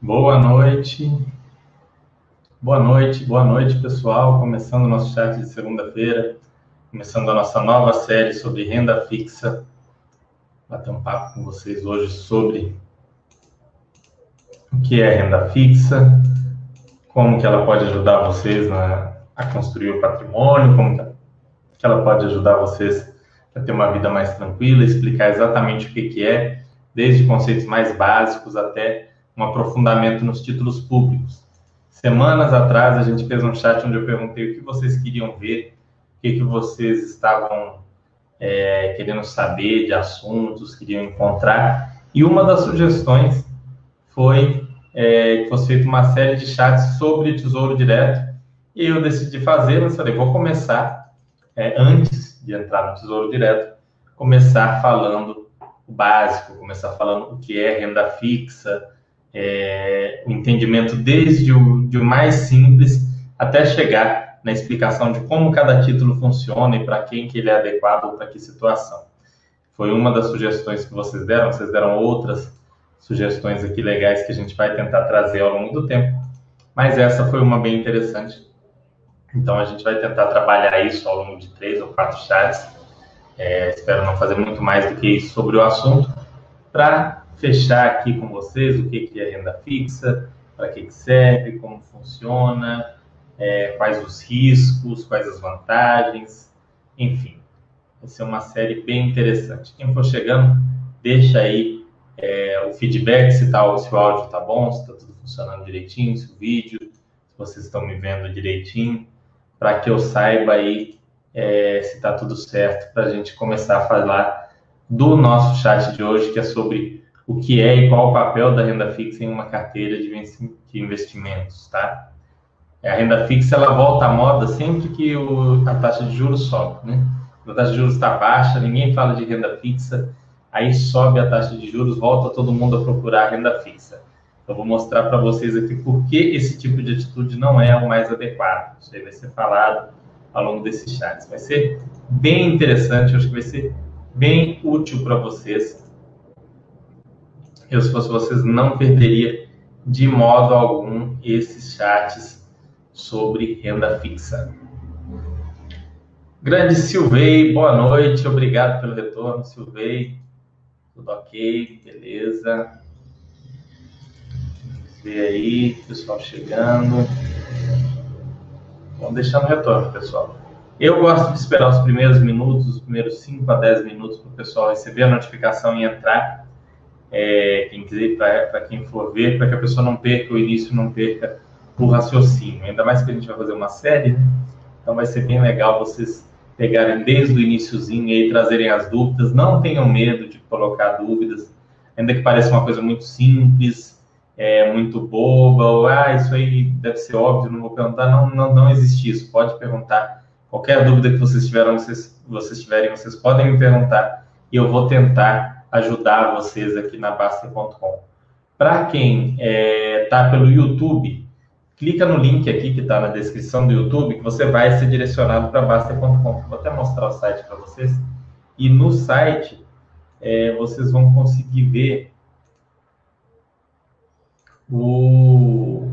Boa noite. Boa noite, boa noite, pessoal. Começando o nosso chat de segunda-feira, começando a nossa nova série sobre renda fixa. Bater um papo com vocês hoje sobre o que é renda fixa, como que ela pode ajudar vocês na, a construir o patrimônio, como que ela pode ajudar vocês a ter uma vida mais tranquila, explicar exatamente o que, que é, desde conceitos mais básicos até um aprofundamento nos títulos públicos. Semanas atrás a gente fez um chat onde eu perguntei o que vocês queriam ver, o que, que vocês estavam é, querendo saber de assuntos, queriam encontrar. E uma das sugestões foi é, que fosse feita uma série de chats sobre Tesouro Direto. E eu decidi fazer, mas falei, vou começar, é, antes de entrar no Tesouro Direto, começar falando o básico, começar falando o que é renda fixa, é, o entendimento desde o, de mais simples até chegar na explicação de como cada título funciona e para quem que ele é adequado para que situação. Foi uma das sugestões que vocês deram, vocês deram outras sugestões aqui legais que a gente vai tentar trazer ao longo do tempo, mas essa foi uma bem interessante. Então a gente vai tentar trabalhar isso ao longo de três ou quatro chats. É, espero não fazer muito mais do que isso sobre o assunto, para fechar aqui com vocês o que, que é renda fixa, para que, que serve, como funciona, é, quais os riscos, quais as vantagens, enfim. Vai ser uma série bem interessante. Quem for chegando, deixa aí é, o feedback, se, tá, se o áudio está bom, se está tudo funcionando direitinho, se o vídeo, se vocês estão me vendo direitinho, para que eu saiba aí é, se está tudo certo, para a gente começar a falar do nosso chat de hoje, que é sobre o que é e qual o papel da renda fixa em uma carteira de investimentos, tá? A renda fixa ela volta à moda sempre que o, a taxa de juros sobe, né? Quando a taxa de juros está baixa, ninguém fala de renda fixa, aí sobe a taxa de juros, volta todo mundo a procurar renda fixa. Eu vou mostrar para vocês aqui por que esse tipo de atitude não é o mais adequado. Isso aí vai ser falado ao longo desses chats. Vai ser bem interessante, acho que vai ser bem útil para vocês eu, se fosse vocês, não perderia de modo algum esses chats sobre renda fixa. Grande Silvei, boa noite, obrigado pelo retorno, Silvei. Tudo ok, beleza. Ver aí, pessoal chegando. Vamos deixar no retorno, pessoal. Eu gosto de esperar os primeiros minutos, os primeiros 5 a 10 minutos para o pessoal receber a notificação e entrar é, quem quiser, para quem for ver, para que a pessoa não perca o início, não perca o raciocínio. Ainda mais que a gente vai fazer uma série, né? então vai ser bem legal vocês pegarem desde o iníciozinho e trazerem as dúvidas. Não tenham medo de colocar dúvidas, ainda que pareça uma coisa muito simples, é, muito boba, ou ah, isso aí deve ser óbvio, não vou perguntar. Não, não, não existe isso. Pode perguntar. Qualquer dúvida que vocês tiverem, vocês, vocês tiverem, vocês podem me perguntar e eu vou tentar ajudar vocês aqui na Baster.com. Para quem está é, tá pelo YouTube, clica no link aqui que está na descrição do YouTube, que você vai ser direcionado para Baster.com. Vou até mostrar o site para vocês. E no site, é, vocês vão conseguir ver o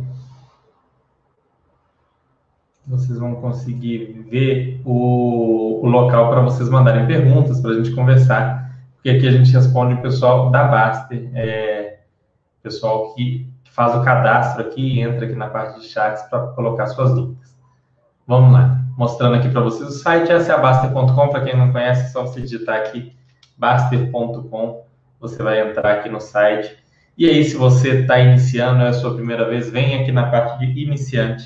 vocês vão conseguir ver o, o local para vocês mandarem perguntas, para a gente conversar porque aqui a gente responde o pessoal da Baster, é, pessoal que, faz o cadastro aqui e entra aqui na parte de chats para colocar suas dúvidas. Vamos lá, mostrando aqui para vocês o site sabaster.com, para quem não conhece, é só você digitar aqui baster.com, você vai entrar aqui no site. E aí, se você está iniciando, é a sua primeira vez, vem aqui na parte de iniciante.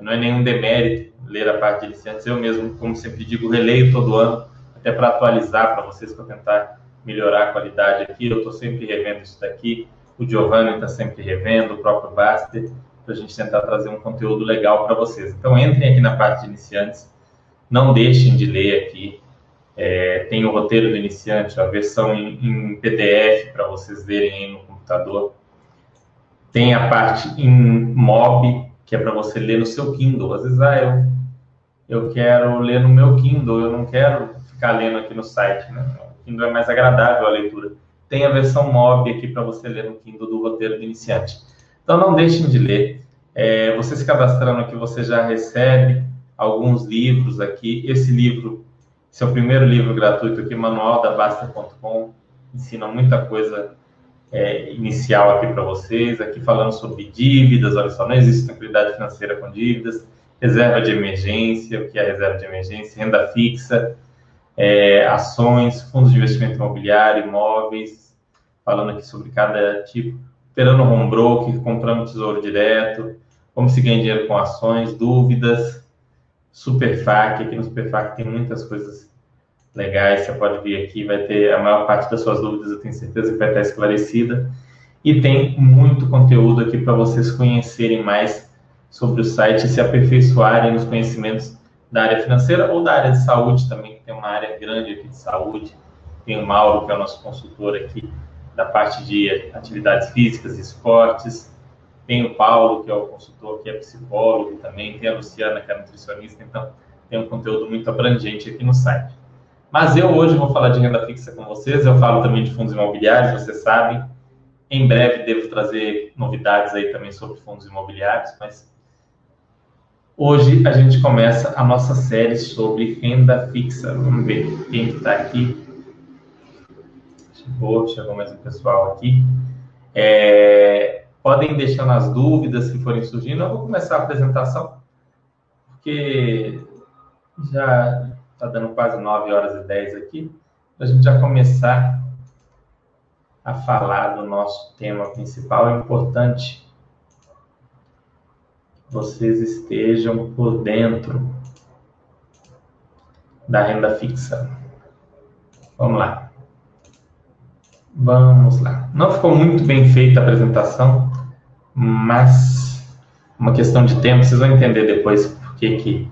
Não é nenhum demérito ler a parte de iniciantes, eu mesmo, como sempre digo, releio todo ano até para atualizar para vocês, para tentar melhorar a qualidade aqui. Eu estou sempre revendo isso daqui, o Giovanni está sempre revendo, o próprio Baster, para a gente tentar trazer um conteúdo legal para vocês. Então, entrem aqui na parte de iniciantes, não deixem de ler aqui. É, tem o roteiro do iniciante, a versão em, em PDF para vocês lerem aí no computador. Tem a parte em MOB, que é para você ler no seu Kindle. Às vezes, ah, eu, eu quero ler no meu Kindle, eu não quero ficar lendo aqui no site, né? O Kindle é mais agradável a leitura. Tem a versão MOB aqui para você ler no Kindle do roteiro do iniciante. Então não deixem de ler. É, você se cadastrando aqui, você já recebe alguns livros aqui. Esse livro, esse é primeiro livro gratuito aqui, Manual da Basta.com, ensina muita coisa é, inicial aqui para vocês, aqui falando sobre dívidas, olha só, não existe tranquilidade financeira com dívidas, reserva de emergência, o que é reserva de emergência, renda fixa, é, ações, fundos de investimento imobiliário, imóveis, falando aqui sobre cada tipo, operando home broker, comprando tesouro direto, como se ganha dinheiro com ações, dúvidas, Superfac, aqui no Superfac tem muitas coisas legais, você pode vir aqui, vai ter a maior parte das suas dúvidas, eu tenho certeza que vai estar esclarecida. E tem muito conteúdo aqui para vocês conhecerem mais sobre o site e se aperfeiçoarem nos conhecimentos da área financeira ou da área de saúde também, que tem uma área grande aqui de saúde. Tem o Mauro, que é o nosso consultor aqui da parte de atividades físicas esportes. Tem o Paulo, que é o consultor, que é psicólogo também. Tem a Luciana, que é nutricionista. Então, tem um conteúdo muito abrangente aqui no site. Mas eu hoje vou falar de renda fixa com vocês, eu falo também de fundos imobiliários, vocês sabem. Em breve devo trazer novidades aí também sobre fundos imobiliários, mas hoje a gente começa a nossa série sobre renda fixa. Vamos ver quem está aqui. Chegou, chegou mais um pessoal aqui. É, podem deixar nas dúvidas que forem surgindo. Eu vou começar a apresentação, porque já Está dando quase 9 horas e 10 aqui. A gente já começar a falar do nosso tema principal, é importante vocês estejam por dentro da renda fixa. Vamos lá. Vamos lá. Não ficou muito bem feita a apresentação, mas uma questão de tempo, vocês vão entender depois por que, que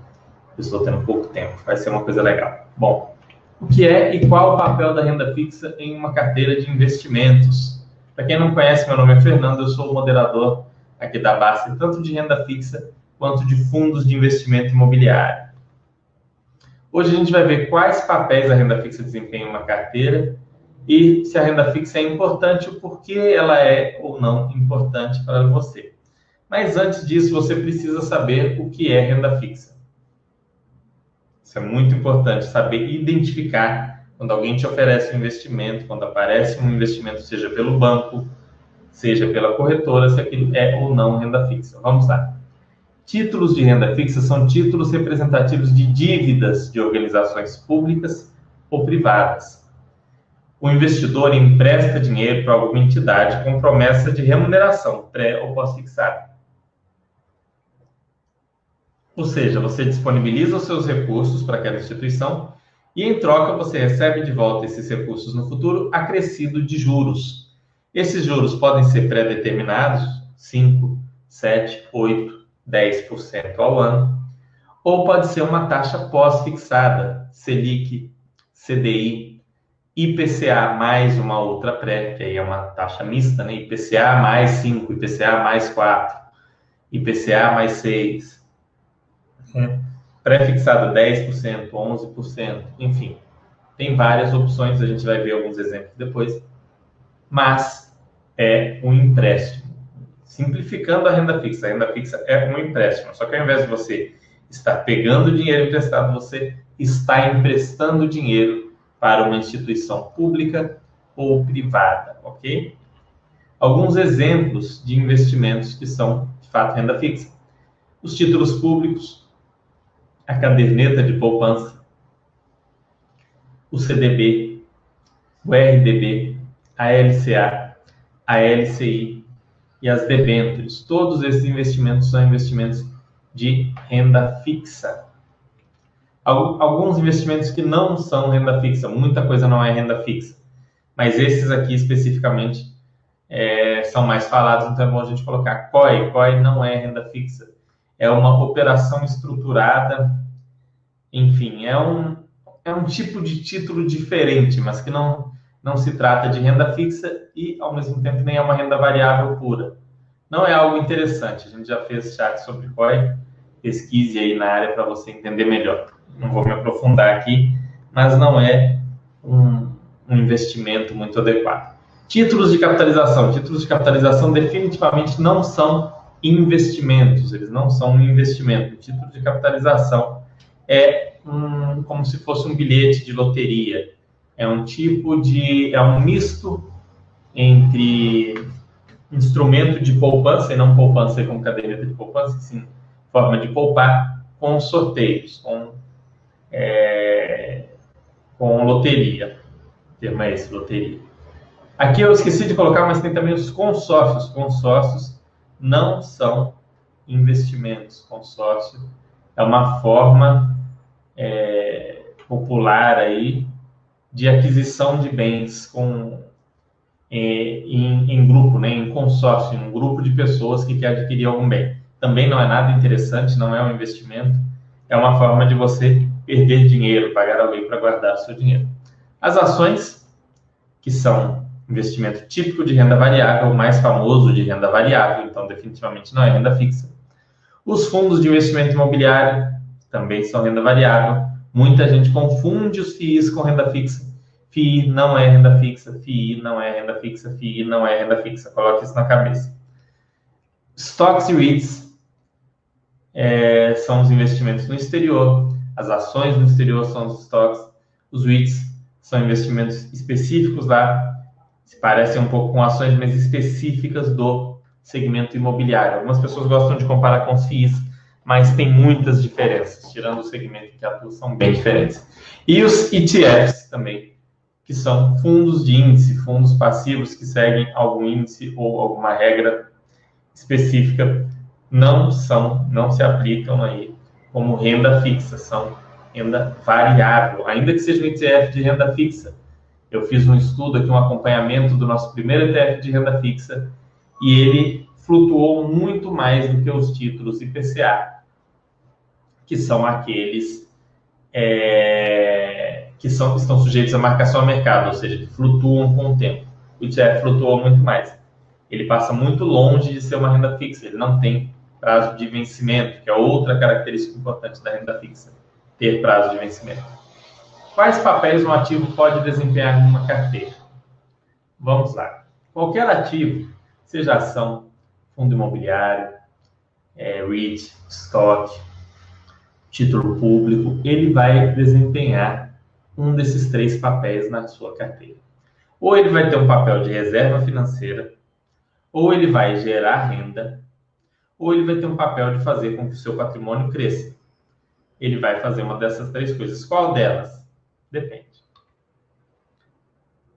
estou tendo pouco tempo, vai ser uma coisa legal. Bom, o que é e qual o papel da renda fixa em uma carteira de investimentos? Para quem não conhece, meu nome é Fernando, eu sou o moderador aqui da base, tanto de renda fixa quanto de fundos de investimento imobiliário. Hoje a gente vai ver quais papéis a renda fixa desempenha em uma carteira e se a renda fixa é importante, o porquê ela é ou não importante para você. Mas antes disso, você precisa saber o que é renda fixa. Isso é muito importante, saber identificar quando alguém te oferece um investimento, quando aparece um investimento, seja pelo banco, seja pela corretora, se aquilo é ou não renda fixa. Vamos lá. Títulos de renda fixa são títulos representativos de dívidas de organizações públicas ou privadas. O investidor empresta dinheiro para alguma entidade com promessa de remuneração pré ou pós-fixada. Ou seja, você disponibiliza os seus recursos para aquela instituição e, em troca, você recebe de volta esses recursos no futuro acrescido de juros. Esses juros podem ser pré-determinados, 5, 7, 8, 10% ao ano, ou pode ser uma taxa pós-fixada, Selic, CDI, IPCA mais uma outra pré, que aí é uma taxa mista, né? IPCA mais 5, IPCA mais 4, IPCA mais 6, é. Pré-fixado 10%, 11%, enfim. Tem várias opções, a gente vai ver alguns exemplos depois. Mas é um empréstimo. Simplificando a renda fixa, a renda fixa é um empréstimo. Só que ao invés de você estar pegando dinheiro emprestado, você está emprestando dinheiro para uma instituição pública ou privada, ok? Alguns exemplos de investimentos que são, de fato, renda fixa. Os títulos públicos, a caderneta de poupança, o CDB, o RDB, a LCA, a LCI e as debêntures. Todos esses investimentos são investimentos de renda fixa. Alguns investimentos que não são renda fixa, muita coisa não é renda fixa, mas esses aqui especificamente é, são mais falados, então é bom a gente colocar COI. COI não é renda fixa, é uma operação estruturada, enfim, é um, é um tipo de título diferente, mas que não, não se trata de renda fixa e, ao mesmo tempo, nem é uma renda variável pura. Não é algo interessante, a gente já fez chat sobre COI, pesquise aí na área para você entender melhor. Não vou me aprofundar aqui, mas não é um, um investimento muito adequado. Títulos de capitalização. Títulos de capitalização definitivamente não são investimentos, eles não são um investimento. O título de capitalização é um, como se fosse um bilhete de loteria. É um tipo de. é um misto entre instrumento de poupança, e não poupança com caderneta de poupança, sim forma de poupar, com sorteios, com, é, com loteria. O termo é esse, loteria. Aqui eu esqueci de colocar, mas tem também os consórcios. Consórcios não são investimentos. Consórcio é uma forma é, popular aí de aquisição de bens com, é, em, em, grupo, né, em consórcio, em um grupo de pessoas que quer adquirir algum bem. Também não é nada interessante, não é um investimento, é uma forma de você perder dinheiro, pagar alguém para guardar seu dinheiro. As ações, que são investimento típico de renda variável, o mais famoso de renda variável, então definitivamente não é renda fixa. Os fundos de investimento imobiliário também são renda variável. Muita gente confunde os FIIs com renda fixa. FII não é renda fixa, FII não é renda fixa, FII não é renda fixa. Coloque isso na cabeça. Stocks e REITs é, são os investimentos no exterior, as ações no exterior são os stocks, os REITs são investimentos específicos lá, se parecem um pouco com ações mais específicas do segmento imobiliário. Algumas pessoas gostam de comparar com os FIIs, mas tem muitas diferenças, tirando o segmento que atua, são bem diferentes. E os ETFs também, que são fundos de índice, fundos passivos que seguem algum índice ou alguma regra específica, não são, não se aplicam aí como renda fixa, são renda variável, ainda que seja um ETF de renda fixa. Eu fiz um estudo aqui, um acompanhamento do nosso primeiro ETF de renda fixa e ele flutuou muito mais do que os títulos IPCA, que são aqueles é, que são, estão sujeitos à marcação a mercado, ou seja, que flutuam com o tempo. O ETF flutuou muito mais. Ele passa muito longe de ser uma renda fixa, ele não tem prazo de vencimento, que é outra característica importante da renda fixa, ter prazo de vencimento. Quais papéis um ativo pode desempenhar em uma carteira? Vamos lá. Qualquer ativo, seja ação, fundo imobiliário, é, REIT, stock, título público, ele vai desempenhar um desses três papéis na sua carteira. Ou ele vai ter um papel de reserva financeira, ou ele vai gerar renda, ou ele vai ter um papel de fazer com que o seu patrimônio cresça. Ele vai fazer uma dessas três coisas. Qual delas? Depende.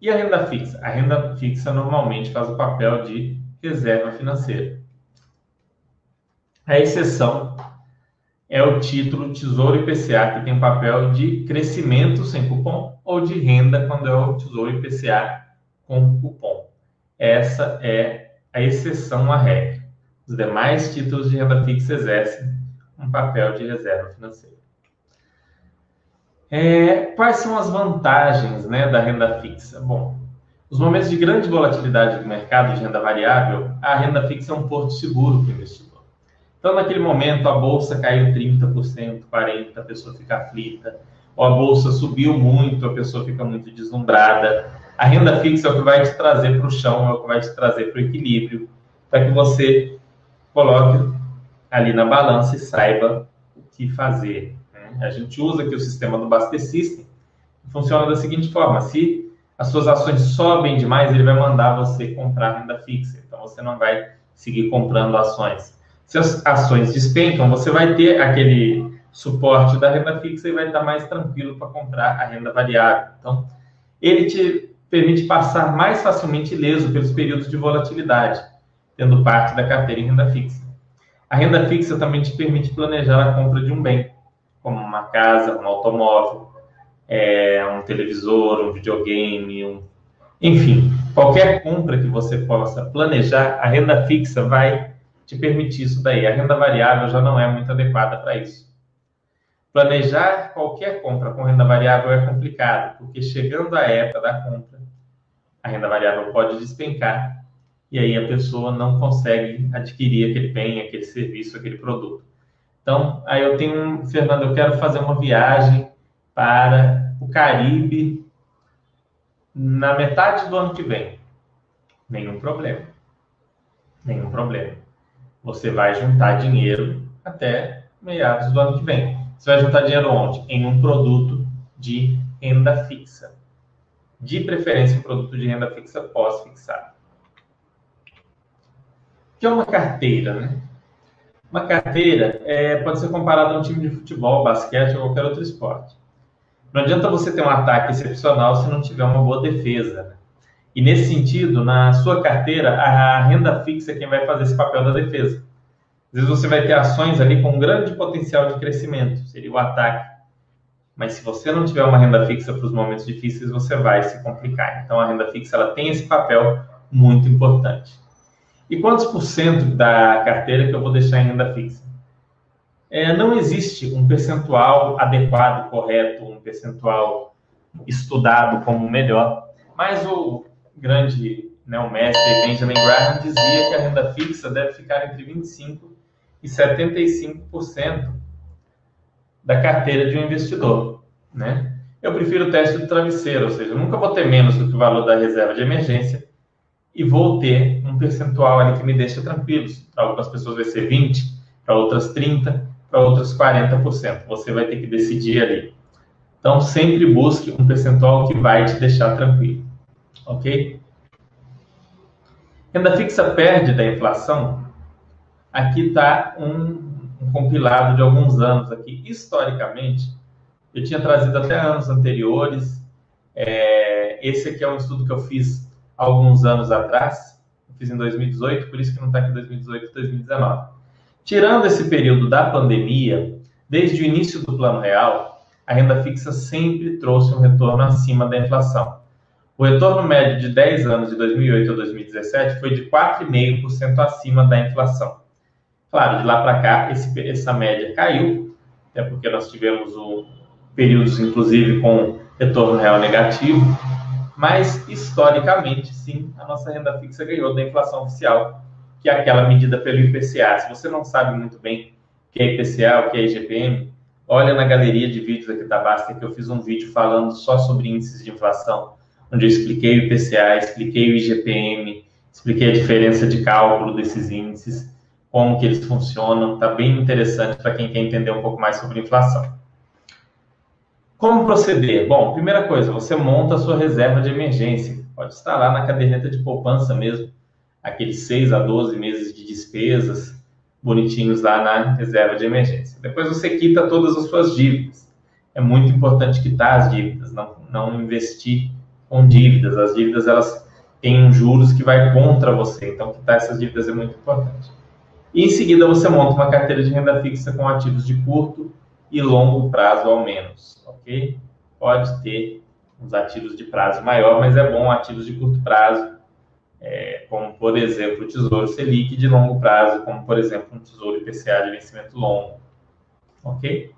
E a renda fixa? A renda fixa normalmente faz o papel de reserva financeira. A exceção é o título Tesouro IPCA, que tem o papel de crescimento sem cupom ou de renda quando é o Tesouro IPCA com cupom. Essa é a exceção à regra. Os demais títulos de renda fixa exercem um papel de reserva financeira. É, quais são as vantagens né, da renda fixa? Bom, nos momentos de grande volatilidade do mercado de renda variável, a renda fixa é um porto seguro para o investidor. Então, naquele momento, a bolsa caiu 30%, 40%, a pessoa fica aflita, ou a bolsa subiu muito, a pessoa fica muito deslumbrada. A renda fixa é o que vai te trazer para o chão, é o que vai te trazer para o equilíbrio, para que você coloque ali na balança e saiba o que fazer. Né? A gente usa aqui o sistema do Baster System, que funciona da seguinte forma: se as suas ações sobem demais, ele vai mandar você comprar renda fixa. Então você não vai seguir comprando ações. Se as ações despencam, você vai ter aquele suporte da renda fixa e vai estar mais tranquilo para comprar a renda variável. Então, ele te permite passar mais facilmente ileso pelos períodos de volatilidade tendo parte da carteira em renda fixa. A renda fixa também te permite planejar a compra de um bem, como uma casa, um automóvel, é, um televisor, um videogame, um... enfim, qualquer compra que você possa planejar, a renda fixa vai te permitir isso daí. A renda variável já não é muito adequada para isso. Planejar qualquer compra com renda variável é complicado, porque chegando a época da compra, a renda variável pode despencar e aí a pessoa não consegue adquirir aquele bem, aquele serviço, aquele produto. Então, aí eu tenho Fernando, eu quero fazer uma viagem para o Caribe na metade do ano que vem. Nenhum problema. Nenhum problema. Você vai juntar dinheiro até meados do ano que vem. Você vai juntar dinheiro onde? Em um produto de renda fixa. De preferência, um produto de renda fixa pós-fixado. O que é uma carteira, né? Uma carteira é, pode ser comparada a um time de futebol, basquete ou qualquer outro esporte. Não adianta você ter um ataque excepcional se não tiver uma boa defesa. Né? E nesse sentido, na sua carteira, a renda fixa é quem vai fazer esse papel da defesa. Às vezes você vai ter ações ali com um grande potencial de crescimento, seria o ataque. Mas se você não tiver uma renda fixa para os momentos difíceis, você vai se complicar. Então a renda fixa ela tem esse papel muito importante. E quantos por cento da carteira que eu vou deixar em renda fixa? É, não existe um percentual adequado, correto, um percentual estudado como melhor, mas o grande né, o mestre Benjamin Graham dizia que a renda fixa deve ficar entre 25% e 75% da carteira de um investidor. Né? Eu prefiro o teste do travesseiro, ou seja, eu nunca vou ter menos do que o valor da reserva de emergência e vou ter um percentual ali que me deixa tranquilo. Para algumas pessoas vai ser 20%, para outras 30%, para outras 40%. Você vai ter que decidir ali. Então, sempre busque um percentual que vai te deixar tranquilo. Ok? Renda fixa perde da inflação. Aqui está um, um compilado de alguns anos aqui. Historicamente, eu tinha trazido até anos anteriores. É, esse aqui é um estudo que eu fiz alguns anos atrás, fiz em 2018, por isso que não está aqui 2018 e 2019. Tirando esse período da pandemia, desde o início do Plano Real, a renda fixa sempre trouxe um retorno acima da inflação. O retorno médio de 10 anos de 2008 a 2017 foi de 4,5% acima da inflação. Claro, de lá para cá, esse, essa média caiu, até porque nós tivemos o, períodos, inclusive, com retorno real negativo, mas historicamente, sim, a nossa renda fixa ganhou da inflação oficial, que é aquela medida pelo IPCA. Se você não sabe muito bem o que é IPCA, o que é IGPM, olha na galeria de vídeos aqui da Basta, que eu fiz um vídeo falando só sobre índices de inflação, onde eu expliquei o IPCA, expliquei o IGPM, expliquei a diferença de cálculo desses índices, como que eles funcionam. Está bem interessante para quem quer entender um pouco mais sobre inflação. Como proceder? Bom, primeira coisa, você monta a sua reserva de emergência. Pode estar lá na caderneta de poupança mesmo, aqueles 6 a 12 meses de despesas bonitinhos lá na reserva de emergência. Depois você quita todas as suas dívidas. É muito importante quitar as dívidas, não, não investir com dívidas. As dívidas elas têm um juros que vai contra você, então quitar essas dívidas é muito importante. E em seguida você monta uma carteira de renda fixa com ativos de curto e longo prazo ao menos, ok? Pode ter uns ativos de prazo maior, mas é bom ativos de curto prazo, é, como por exemplo o Tesouro Selic de longo prazo, como por exemplo um Tesouro IPCA de vencimento longo, ok?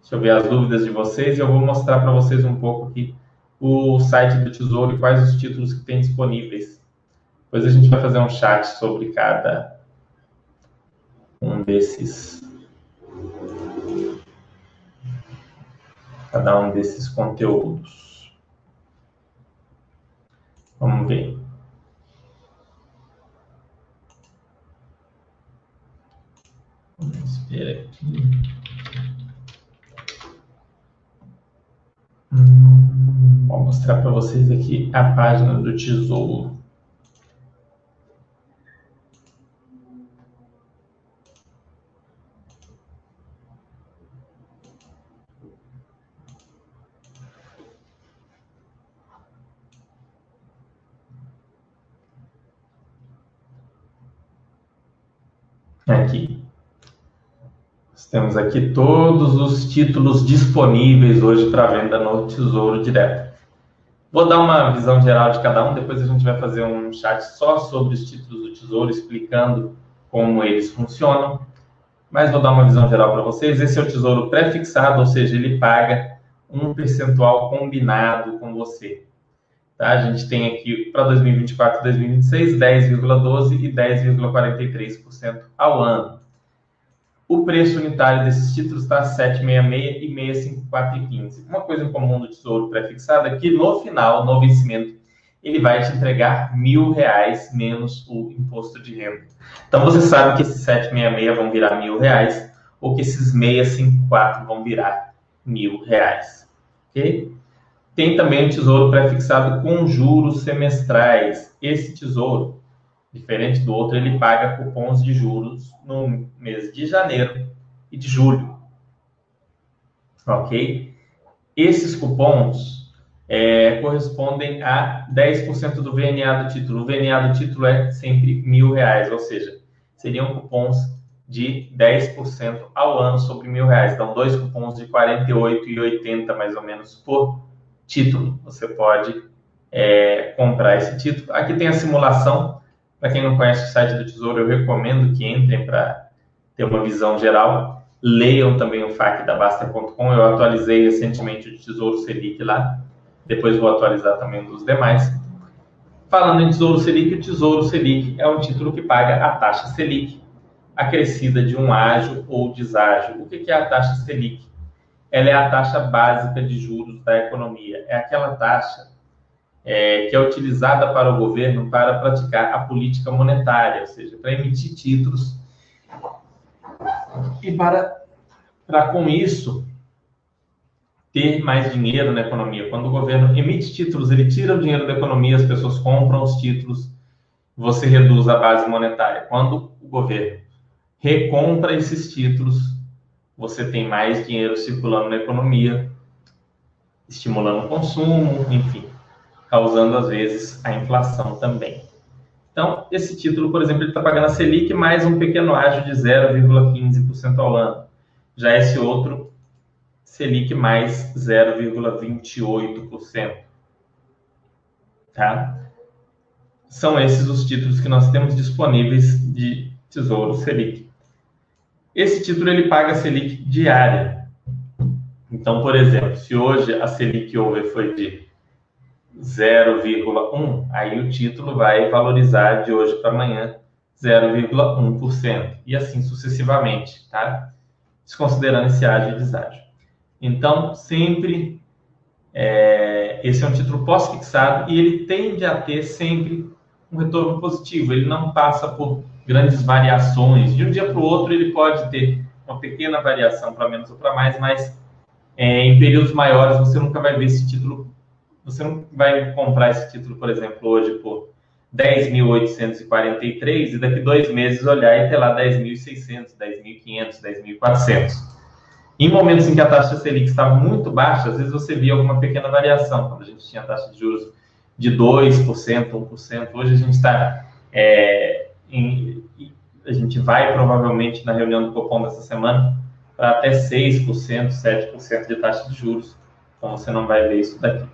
Deixa eu ver as dúvidas de vocês e eu vou mostrar para vocês um pouco aqui o site do Tesouro e quais os títulos que tem disponíveis. Depois a gente vai fazer um chat sobre cada um desses cada um desses conteúdos. Vamos ver. Vamos ver aqui. Vou mostrar para vocês aqui a página do Tesouro. Aqui. Temos aqui todos os títulos disponíveis hoje para venda no Tesouro Direto. Vou dar uma visão geral de cada um, depois a gente vai fazer um chat só sobre os títulos do Tesouro, explicando como eles funcionam. Mas vou dar uma visão geral para vocês. Esse é o Tesouro pré-fixado, ou seja, ele paga um percentual combinado com você. Tá? A gente tem aqui para 2024 e 2026 10,12% e 10,43% ao ano. O preço unitário desses títulos está 7,66 e 654,15. Uma coisa em comum do Tesouro pré-fixado é que no final, no vencimento, ele vai te entregar mil reais menos o imposto de renda. Então você sabe que esses 766 vão virar mil reais ou que esses 654 vão virar mil reais. Ok? Tem também o tesouro pré-fixado com juros semestrais. Esse tesouro, diferente do outro, ele paga cupons de juros no mês de janeiro e de julho. Ok? Esses cupons é, correspondem a 10% do VNA do título. O VNA do título é sempre mil reais, ou seja, seriam cupons de 10% ao ano sobre mil reais. Então, dois cupons de 48,80 mais ou menos por título. Você pode é, comprar esse título. Aqui tem a simulação. Para quem não conhece o site do Tesouro, eu recomendo que entrem para ter uma visão geral. Leiam também o FAQ da Basta.com. Eu atualizei recentemente o Tesouro Selic lá. Depois vou atualizar também dos demais. Falando em Tesouro Selic, o Tesouro Selic é um título que paga a taxa Selic, acrescida de um ágio ou deságio. O que é a taxa Selic? Ela é a taxa básica de juros da economia. É aquela taxa é, que é utilizada para o governo para praticar a política monetária, ou seja, para emitir títulos e para, para com isso ter mais dinheiro na economia. Quando o governo emite títulos, ele tira o dinheiro da economia, as pessoas compram os títulos, você reduz a base monetária. Quando o governo recompra esses títulos, você tem mais dinheiro circulando na economia, estimulando o consumo, enfim, causando às vezes a inflação também. Então, esse título, por exemplo, ele está pagando a Selic mais um pequeno ágio de 0,15% ao ano. Já esse outro, Selic mais 0,28%. Tá? São esses os títulos que nós temos disponíveis de Tesouro Selic. Esse título ele paga a Selic diária. Então, por exemplo, se hoje a Selic over foi de 0,1, aí o título vai valorizar de hoje para amanhã 0,1%, e assim sucessivamente, tá? Desconsiderando esse ágio e deságio. Então, sempre, é, esse é um título pós-fixado e ele tende a ter sempre um retorno positivo, ele não passa por grandes variações, de um dia para o outro ele pode ter uma pequena variação para menos ou para mais, mas é, em períodos maiores você nunca vai ver esse título você não vai comprar esse título, por exemplo, hoje por 10.843 e daqui dois meses olhar e ter lá 10.600, 10.500, 10.400. Em momentos em que a taxa Selic está muito baixa, às vezes você via alguma pequena variação, quando a gente tinha taxa de juros de 2%, 1%. Hoje a gente está. É, em, a gente vai provavelmente na reunião do Copom dessa semana para até 6%, 7% de taxa de juros. Então você não vai ver isso daqui.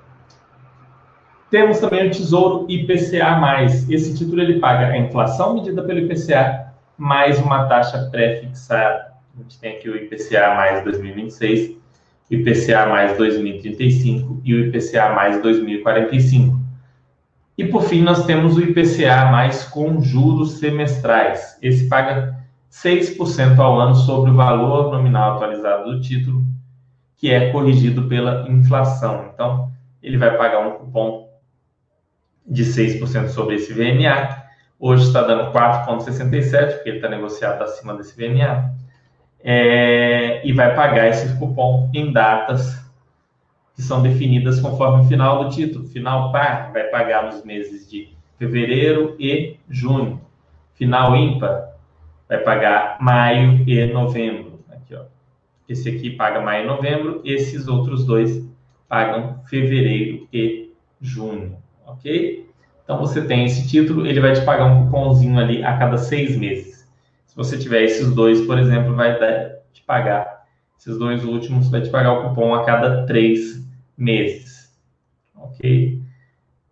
Temos também o Tesouro IPCA+. Esse título ele paga a inflação medida pelo IPCA mais uma taxa pré-fixada. A gente tem aqui o IPCA mais 2026, o IPCA mais 2035 e o IPCA mais 2045. E por fim, nós temos o IPCA mais com juros semestrais. Esse paga 6% ao ano sobre o valor nominal atualizado do título, que é corrigido pela inflação. Então, ele vai pagar um cupom de 6% sobre esse VNA. Hoje está dando 4,67, porque ele está negociado acima desse VNA. É, e vai pagar esse cupom em datas que são definidas conforme o final do título. Final par vai pagar nos meses de fevereiro e junho. Final ímpar vai pagar maio e novembro. Aqui, ó. Esse aqui paga maio e novembro, esses outros dois pagam fevereiro e junho ok? Então você tem esse título, ele vai te pagar um cupomzinho ali a cada seis meses. Se você tiver esses dois, por exemplo, vai te pagar, esses dois últimos, vai te pagar o cupom a cada três meses, ok?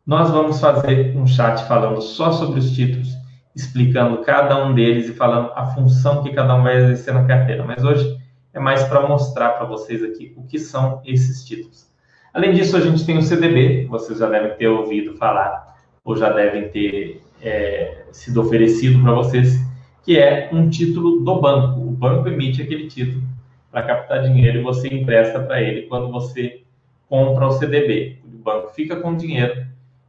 Nós vamos fazer um chat falando só sobre os títulos, explicando cada um deles e falando a função que cada um vai exercer na carteira. Mas hoje é mais para mostrar para vocês aqui o que são esses títulos. Além disso, a gente tem o CDB, vocês já devem ter ouvido falar, ou já devem ter é, sido oferecido para vocês, que é um título do banco. O banco emite aquele título para captar dinheiro e você empresta para ele quando você compra o CDB. O banco fica com o dinheiro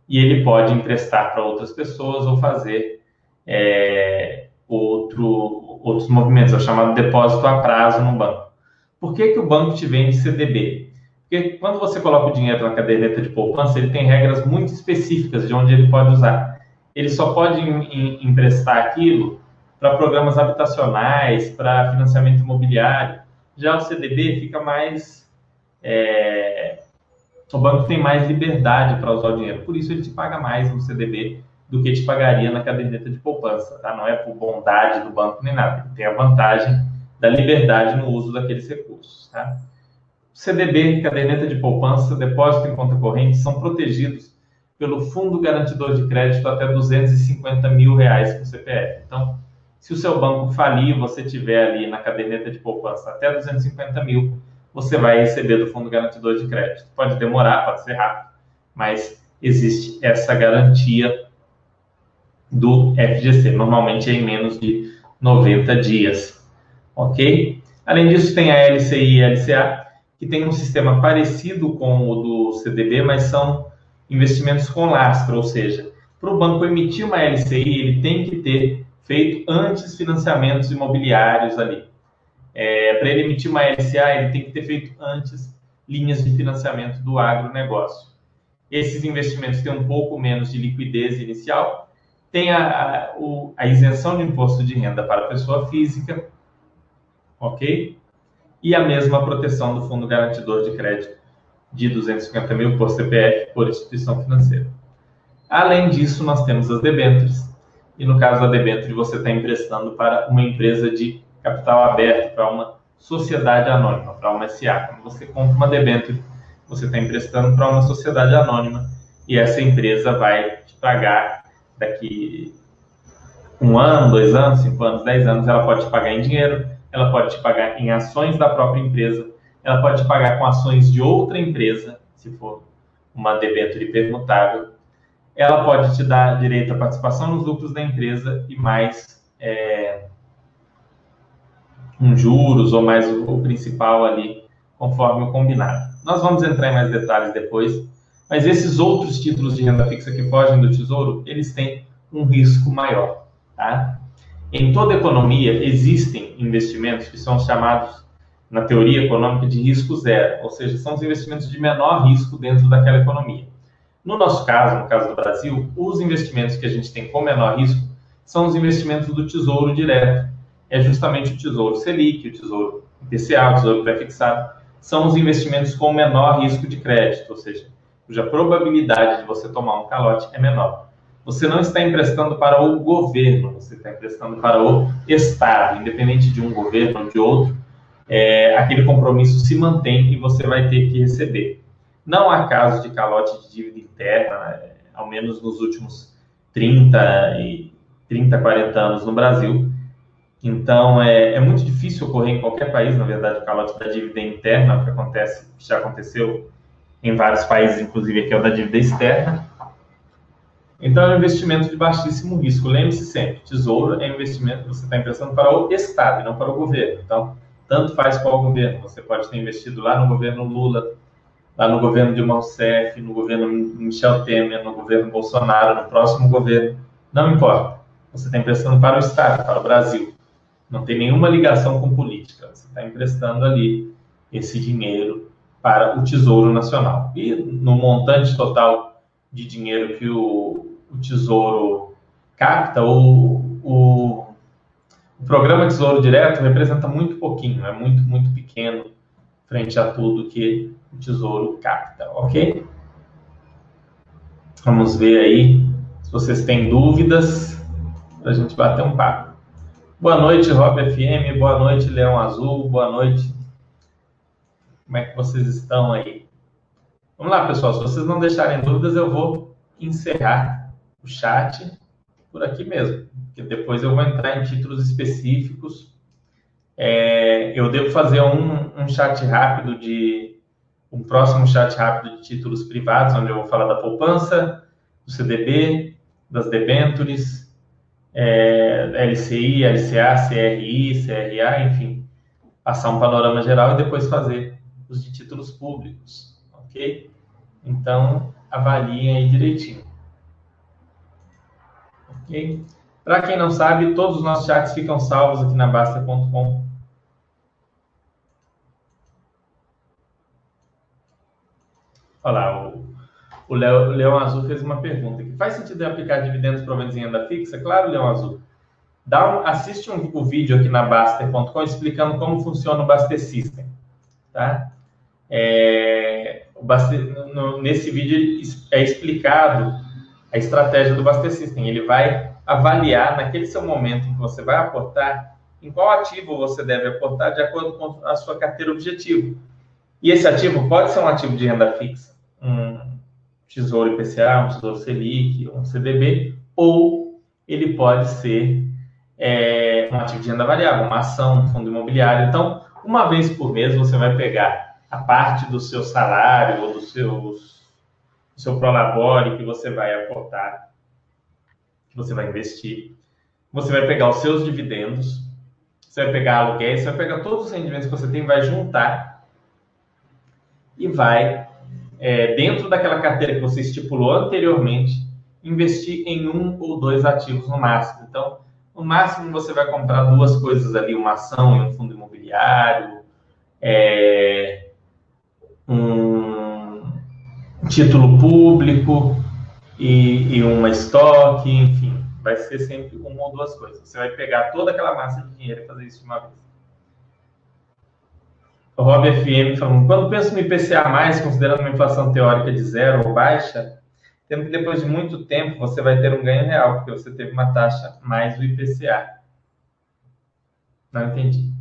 e ele pode emprestar para outras pessoas ou fazer é, outro, outros movimentos, é chamado depósito a prazo no banco. Por que, que o banco te vende CDB? Porque quando você coloca o dinheiro na caderneta de poupança, ele tem regras muito específicas de onde ele pode usar. Ele só pode em, em, emprestar aquilo para programas habitacionais, para financiamento imobiliário. Já o CDB fica mais. É, o banco tem mais liberdade para usar o dinheiro, por isso ele te paga mais no CDB do que te pagaria na caderneta de poupança. Tá? Não é por bondade do banco nem nada, ele tem a vantagem da liberdade no uso daqueles recursos. Tá? CDB, caderneta de poupança, depósito em conta corrente são protegidos pelo Fundo Garantidor de Crédito até 250 mil reais por CPF. Então, se o seu banco falir, você tiver ali na caderneta de poupança até 250 mil, você vai receber do Fundo Garantidor de Crédito. Pode demorar, pode ser rápido, mas existe essa garantia do FGC. Normalmente é em menos de 90 dias, ok? Além disso, tem a LCI e a LCA, que tem um sistema parecido com o do CDB, mas são investimentos com lastro, ou seja, para o banco emitir uma LCI, ele tem que ter feito antes financiamentos imobiliários ali. É, Para ele emitir uma LCA, ele tem que ter feito antes linhas de financiamento do agronegócio. Esses investimentos têm um pouco menos de liquidez inicial, tem a, a, o, a isenção de imposto de renda para a pessoa física, ok? E a mesma proteção do Fundo Garantidor de Crédito de 250 mil por CPF por instituição financeira. Além disso, nós temos as debêntures, e no caso da debênture você está emprestando para uma empresa de capital aberto, para uma sociedade anônima, para uma SA. Quando você compra uma debênture, você está emprestando para uma sociedade anônima e essa empresa vai te pagar daqui um ano, dois anos, cinco anos, dez anos, ela pode te pagar em dinheiro, ela pode te pagar em ações da própria empresa, ela pode te pagar com ações de outra empresa, se for uma debênture permutável, ela pode te dar direito à participação nos lucros da empresa e mais é, um juros ou mais o, o principal ali, conforme o combinado. Nós vamos entrar em mais detalhes depois, mas esses outros títulos de renda fixa que fogem do tesouro, eles têm um risco maior, tá? Em toda economia existem investimentos que são chamados na teoria econômica de risco zero, ou seja, são os investimentos de menor risco dentro daquela economia. No nosso caso, no caso do Brasil, os investimentos que a gente tem com menor risco são os investimentos do Tesouro Direto. É justamente o Tesouro Selic, o Tesouro IPCA, o Tesouro Prefixado, são os investimentos com menor risco de crédito, ou seja, cuja probabilidade de você tomar um calote é menor. Você não está emprestando para o governo, você está emprestando para o Estado, independente de um governo ou de outro, é, aquele compromisso se mantém e você vai ter que receber. Não há caso de calote de dívida interna, né, ao menos nos últimos 30 e 30, 40 anos no Brasil. Então, é, é muito difícil ocorrer em qualquer país, na verdade, o calote da dívida interna, que acontece, já aconteceu em vários países, inclusive aqui é o da dívida externa. Então, é um investimento de baixíssimo risco. Lembre-se sempre, tesouro é investimento que você está emprestando para o Estado não para o governo. Então, tanto faz qual governo. Você pode ter investido lá no governo Lula, lá no governo Dilma Rousseff, no governo Michel Temer, no governo Bolsonaro, no próximo governo, não importa. Você está emprestando para o Estado, para o Brasil. Não tem nenhuma ligação com política. Você está emprestando ali esse dinheiro para o Tesouro Nacional. E no montante total de dinheiro que o, o Tesouro capta, o, o, o programa Tesouro Direto representa muito pouquinho, é muito, muito pequeno frente a tudo que o Tesouro capta, ok? Vamos ver aí se vocês têm dúvidas para a gente bater um papo. Boa noite, Rob FM, boa noite, Leão Azul, boa noite. Como é que vocês estão aí? Vamos lá, pessoal, se vocês não deixarem dúvidas, eu vou encerrar o chat por aqui mesmo, porque depois eu vou entrar em títulos específicos. É, eu devo fazer um, um chat rápido de um próximo chat rápido de títulos privados, onde eu vou falar da poupança, do CDB, das debentures, é, LCI, LCA, CRI, CRA, enfim, passar um panorama geral e depois fazer os de títulos públicos, ok? Então, avaliem aí direitinho. Okay? Para quem não sabe, todos os nossos chats ficam salvos aqui na Basta.com. Olha lá, o, Leão Azul fez uma pergunta. Faz sentido aplicar dividendos proventos em renda fixa? Claro, Leão Azul. Dá um, assiste um, o vídeo aqui na Baster.com explicando como funciona o Baster System. Tá? É, Baster, no, nesse vídeo é explicado a estratégia do Baster System. Ele vai avaliar naquele seu momento em que você vai aportar, em qual ativo você deve aportar de acordo com a sua carteira objetivo. E esse ativo pode ser um ativo de renda fixa, um Tesouro IPCA, um Tesouro Selic, um CDB, ou ele pode ser é, um ativo de renda variável, uma ação, um fundo imobiliário. Então, uma vez por mês você vai pegar a parte do seu salário ou do, seus, do seu prolabore que você vai aportar, que você vai investir. Você vai pegar os seus dividendos, você vai pegar aluguéis, você vai pegar todos os rendimentos que você tem, vai juntar e vai, é, dentro daquela carteira que você estipulou anteriormente, investir em um ou dois ativos no máximo. Então, no máximo você vai comprar duas coisas ali, uma ação e um fundo imobiliário, é, um título público e, e uma estoque, enfim, vai ser sempre uma ou duas coisas. Você vai pegar toda aquela massa de dinheiro e fazer isso de uma vez. O Rob FM falando, quando penso no IPCA+, considerando uma inflação teórica de zero ou baixa, sendo que depois de muito tempo você vai ter um ganho real, porque você teve uma taxa mais o IPCA. Não entendi.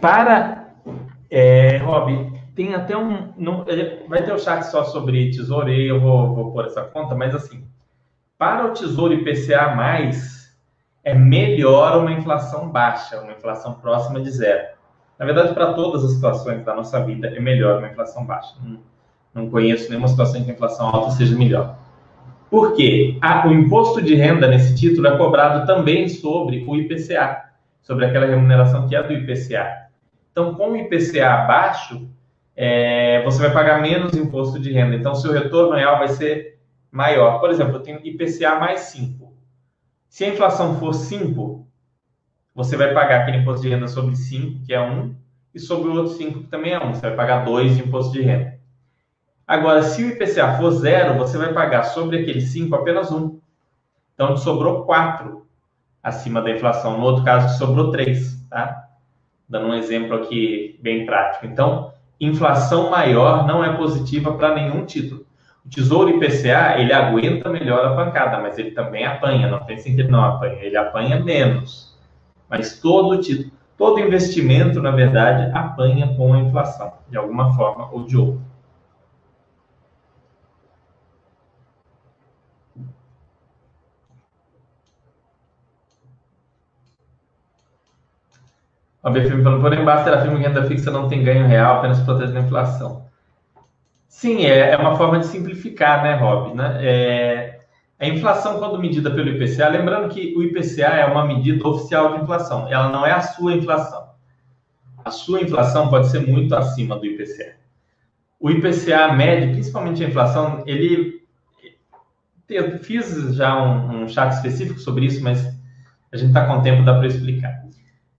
Para, é, Rob, tem até um. Não, vai ter o um chat só sobre tesouro e eu vou, vou pôr essa conta, mas assim, para o tesouro IPCA, é melhor uma inflação baixa, uma inflação próxima de zero. Na verdade, para todas as situações da nossa vida, é melhor uma inflação baixa. Hum. Não conheço nenhuma situação em que a inflação alta seja melhor. Por quê? Ah, o imposto de renda nesse título é cobrado também sobre o IPCA, sobre aquela remuneração que é do IPCA. Então, com o IPCA abaixo, é, você vai pagar menos imposto de renda. Então, seu retorno real vai ser maior. Por exemplo, eu tenho IPCA mais 5. Se a inflação for 5, você vai pagar aquele imposto de renda sobre 5, que é 1, e sobre o outro 5, que também é 1. Você vai pagar 2 de imposto de renda. Agora, se o IPCA for zero, você vai pagar sobre aquele 5 apenas 1. Então, sobrou 4 acima da inflação. No outro caso, sobrou 3, tá? Dando um exemplo aqui bem prático. Então, inflação maior não é positiva para nenhum título. O Tesouro IPCA, ele aguenta melhor a pancada, mas ele também apanha. Não tem sentido não apanha. Ele apanha menos. Mas todo título, todo investimento, na verdade, apanha com a inflação, de alguma forma ou de outra. A BFM falando, porém, basta afirma que renda fixa não tem ganho real, apenas protege a inflação. Sim, é, é, uma forma de simplificar, né, Rob? Né? É, a inflação, quando medida pelo IPCA, lembrando que o IPCA é uma medida oficial de inflação, ela não é a sua inflação. A sua inflação pode ser muito acima do IPCA. O IPCA médio, principalmente a inflação, ele. Eu fiz já um, um chat específico sobre isso, mas a gente está com tempo, dá para explicar.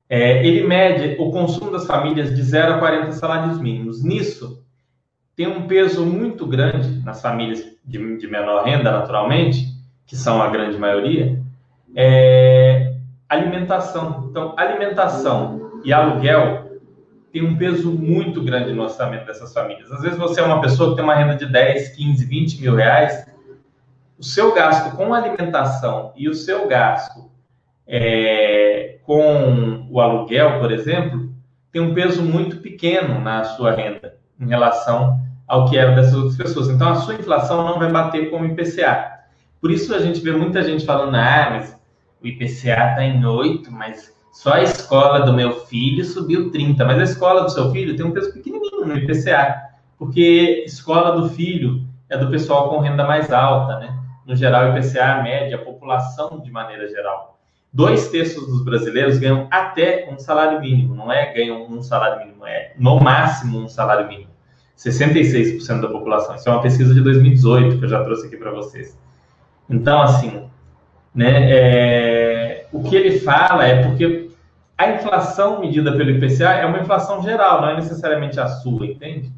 É, ele mede o consumo das famílias de 0 a 40 salários mínimos. Nisso, tem um peso muito grande nas famílias de, de menor renda, naturalmente, que são a grande maioria, é, alimentação. Então, alimentação e aluguel tem um peso muito grande no orçamento dessas famílias. Às vezes você é uma pessoa que tem uma renda de 10, 15, 20 mil reais, o seu gasto com alimentação e o seu gasto é, com o aluguel, por exemplo, tem um peso muito pequeno na sua renda em relação ao que era dessas outras pessoas. Então, a sua inflação não vai bater com o IPCA. Por isso, a gente vê muita gente falando, ah, mas o IPCA está em 8, mas só a escola do meu filho subiu 30. Mas a escola do seu filho tem um peso pequenininho no IPCA, porque escola do filho é do pessoal com renda mais alta, né? No geral, IPCA média, a população de maneira geral dois terços dos brasileiros ganham até um salário mínimo, não é ganham um salário mínimo, é no máximo um salário mínimo. 66% da população. Isso é uma pesquisa de 2018 que eu já trouxe aqui para vocês. Então, assim, né, é, o que ele fala é porque a inflação medida pelo IPCA é uma inflação geral, não é necessariamente a sua, entende?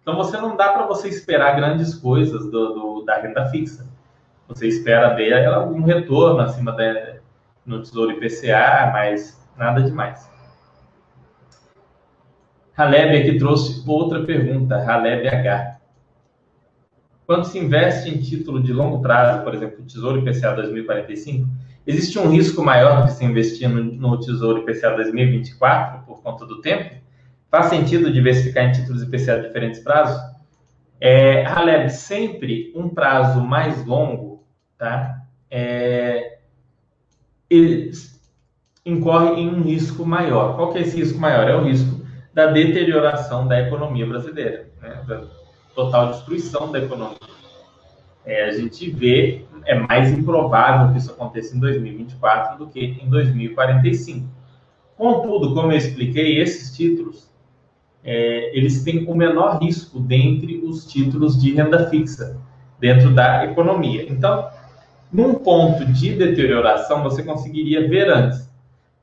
Então, você não dá para você esperar grandes coisas do, do, da renda fixa. Você espera ver algum retorno acima da, no Tesouro IPCA, mas nada demais. Haleb aqui trouxe outra pergunta, Haleb H. Quando se investe em título de longo prazo, por exemplo, Tesouro IPCA 2045, existe um risco maior do que se investir no, no Tesouro IPCA 2024 por conta do tempo? Faz sentido diversificar em títulos IPCA de diferentes prazos? É, Haleb, sempre um prazo mais longo, tá? É, incorre em um risco maior. Qual que é esse risco maior? É o risco da deterioração da economia brasileira, né? da total destruição da economia. É, a gente vê, é mais improvável que isso aconteça em 2024 do que em 2045. Contudo, como eu expliquei, esses títulos, é, eles têm o menor risco dentre os títulos de renda fixa, dentro da economia. Então, num ponto de deterioração, você conseguiria ver antes.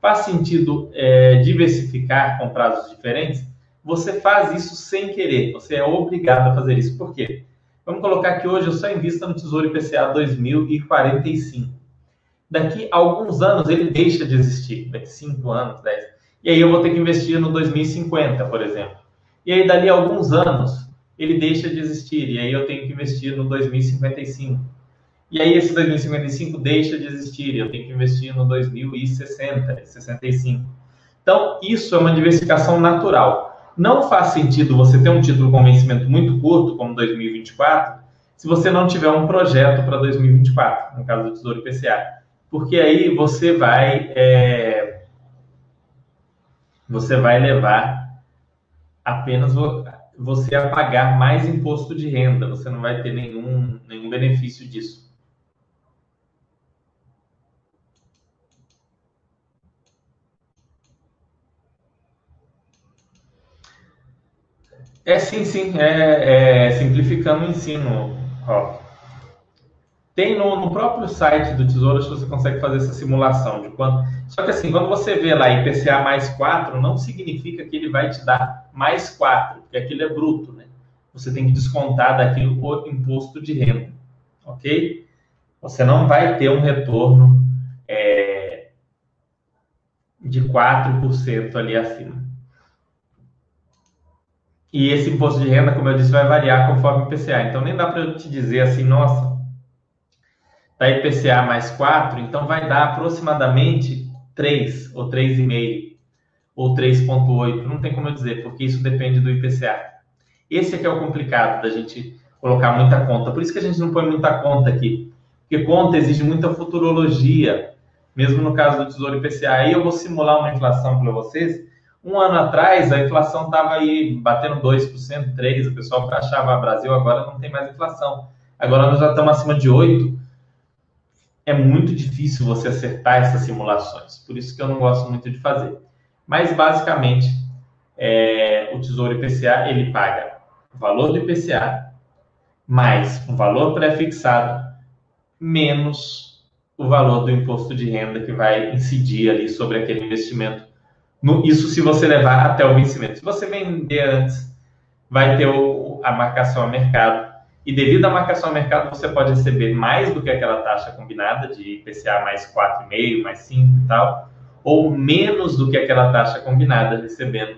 Faz sentido é, diversificar com prazos diferentes? Você faz isso sem querer, você é obrigado a fazer isso. Por quê? Vamos colocar que hoje eu só invista no Tesouro IPCA 2045. Daqui a alguns anos ele deixa de existir, daqui 5 anos, 10. E aí eu vou ter que investir no 2050, por exemplo. E aí dali a alguns anos ele deixa de existir, e aí eu tenho que investir no 2055. E aí esse 2055 deixa de existir, eu tenho que investir no 2060, 65. Então, isso é uma diversificação natural. Não faz sentido você ter um título com vencimento muito curto, como 2024, se você não tiver um projeto para 2024, no caso do Tesouro IPCA. Porque aí você vai, é, você vai levar apenas você a pagar mais imposto de renda, você não vai ter nenhum, nenhum benefício disso. É sim, sim, é, é simplificando o ensino. Tem no, no, próprio site do Tesouro que você consegue fazer essa simulação de quanto. Só que assim, quando você vê lá IPCA mais 4, não significa que ele vai te dar mais 4, porque aquilo é bruto, né? Você tem que descontar daquilo o imposto de renda, ok? Você não vai ter um retorno é, de 4% ali acima. E esse imposto de renda, como eu disse, vai variar conforme o IPCA. Então, nem dá para eu te dizer assim, nossa, tá IPCA mais 4, então vai dar aproximadamente 3 ou 3,5 ou 3,8. Não tem como eu dizer, porque isso depende do IPCA. Esse aqui é o complicado da gente colocar muita conta. Por isso que a gente não põe muita conta aqui. Porque conta exige muita futurologia, mesmo no caso do Tesouro IPCA. Aí eu vou simular uma inflação para vocês um ano atrás, a inflação estava aí batendo 2%, 3%, o pessoal achava, ah, Brasil agora não tem mais inflação. Agora nós já estamos acima de 8%. É muito difícil você acertar essas simulações, por isso que eu não gosto muito de fazer. Mas, basicamente, é, o Tesouro IPCA, ele paga o valor do IPCA mais um valor pré-fixado menos o valor do imposto de renda que vai incidir ali sobre aquele investimento no, isso se você levar até o vencimento. Se você vender antes, vai ter o, a marcação a mercado. E devido à marcação a mercado, você pode receber mais do que aquela taxa combinada de IPCA mais 4,5, mais 5 e tal, ou menos do que aquela taxa combinada, recebendo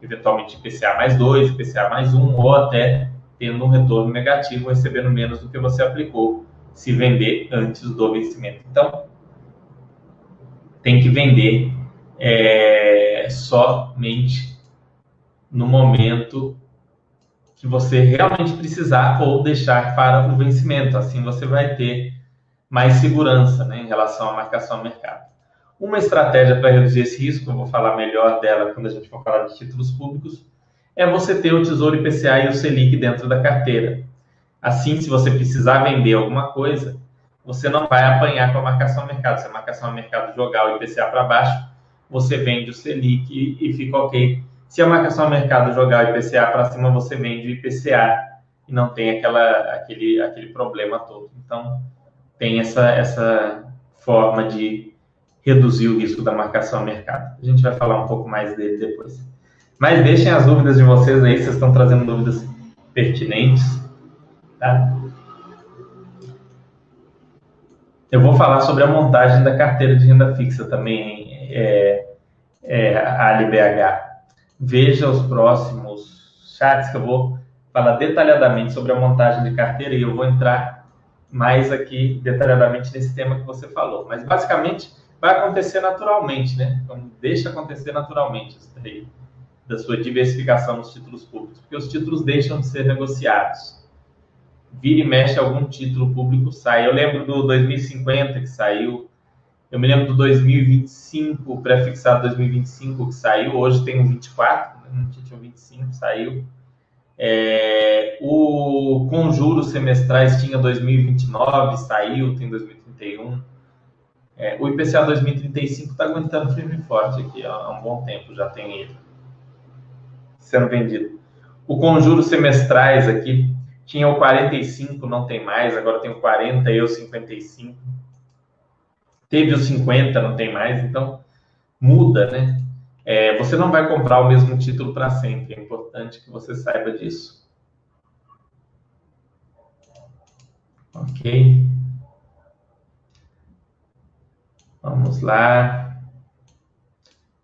eventualmente IPCA mais 2, IPCA mais 1, ou até tendo um retorno negativo, recebendo menos do que você aplicou se vender antes do vencimento. Então, tem que vender é, somente no momento que você realmente precisar ou deixar para o vencimento. Assim você vai ter mais segurança né, em relação à marcação ao mercado. Uma estratégia para reduzir esse risco, eu vou falar melhor dela quando a gente for falar de títulos públicos, é você ter o Tesouro IPCA e o Selic dentro da carteira. Assim, se você precisar vender alguma coisa, você não vai apanhar com a marcação ao mercado. Se a marcação ao mercado jogar o IPCA para baixo, você vende o Selic e, e fica ok. Se a marcação ao mercado jogar o IPCA para cima, você vende o IPCA e não tem aquela, aquele, aquele problema todo. Então, tem essa, essa forma de reduzir o risco da marcação a mercado. A gente vai falar um pouco mais dele depois. Mas deixem as dúvidas de vocês aí, vocês estão trazendo dúvidas pertinentes. Tá? Eu vou falar sobre a montagem da carteira de renda fixa também, é, é, a LBH. Veja os próximos chats que eu vou falar detalhadamente sobre a montagem de carteira e eu vou entrar mais aqui detalhadamente nesse tema que você falou. Mas basicamente vai acontecer naturalmente, né? Então deixa acontecer naturalmente isso daí, da sua diversificação nos títulos públicos, porque os títulos deixam de ser negociados vira e mexe algum título público sai. Eu lembro do 2050 que saiu, eu me lembro do 2025, pré-fixado 2025 que saiu, hoje tem um 24, né? tinha um 25, saiu. É, o conjuro semestrais tinha 2029, saiu, tem 2031. É, o IPCA 2035 está aguentando firme e forte aqui há um bom tempo, já tem ele sendo vendido. O conjuro semestrais aqui tinha o 45, não tem mais, agora tem o 40 e o 55. Teve o 50, não tem mais, então muda, né? É, você não vai comprar o mesmo título para sempre, é importante que você saiba disso. Ok. Vamos lá.